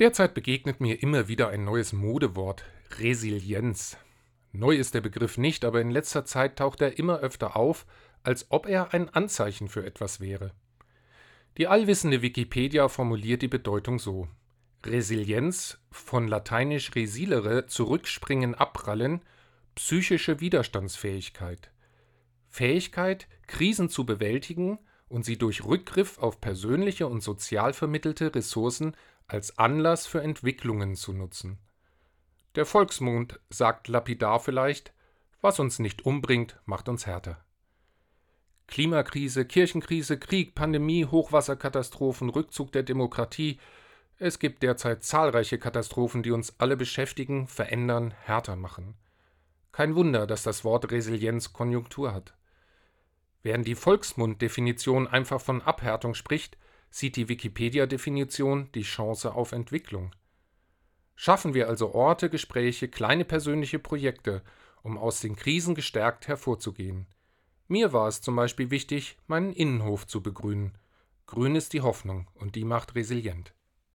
Derzeit begegnet mir immer wieder ein neues Modewort Resilienz. Neu ist der Begriff nicht, aber in letzter Zeit taucht er immer öfter auf, als ob er ein Anzeichen für etwas wäre. Die allwissende Wikipedia formuliert die Bedeutung so Resilienz von lateinisch resilere zurückspringen, abprallen, psychische Widerstandsfähigkeit. Fähigkeit, Krisen zu bewältigen und sie durch Rückgriff auf persönliche und sozial vermittelte Ressourcen als Anlass für Entwicklungen zu nutzen. Der Volksmund sagt lapidar vielleicht, was uns nicht umbringt, macht uns härter. Klimakrise, Kirchenkrise, Krieg, Pandemie, Hochwasserkatastrophen, Rückzug der Demokratie, es gibt derzeit zahlreiche Katastrophen, die uns alle beschäftigen, verändern, härter machen. Kein Wunder, dass das Wort Resilienz Konjunktur hat. Während die Volksmunddefinition einfach von Abhärtung spricht, sieht die Wikipedia-Definition die Chance auf Entwicklung. Schaffen wir also Orte, Gespräche, kleine persönliche Projekte, um aus den Krisen gestärkt hervorzugehen. Mir war es zum Beispiel wichtig, meinen Innenhof zu begrünen. Grün ist die Hoffnung und die macht resilient.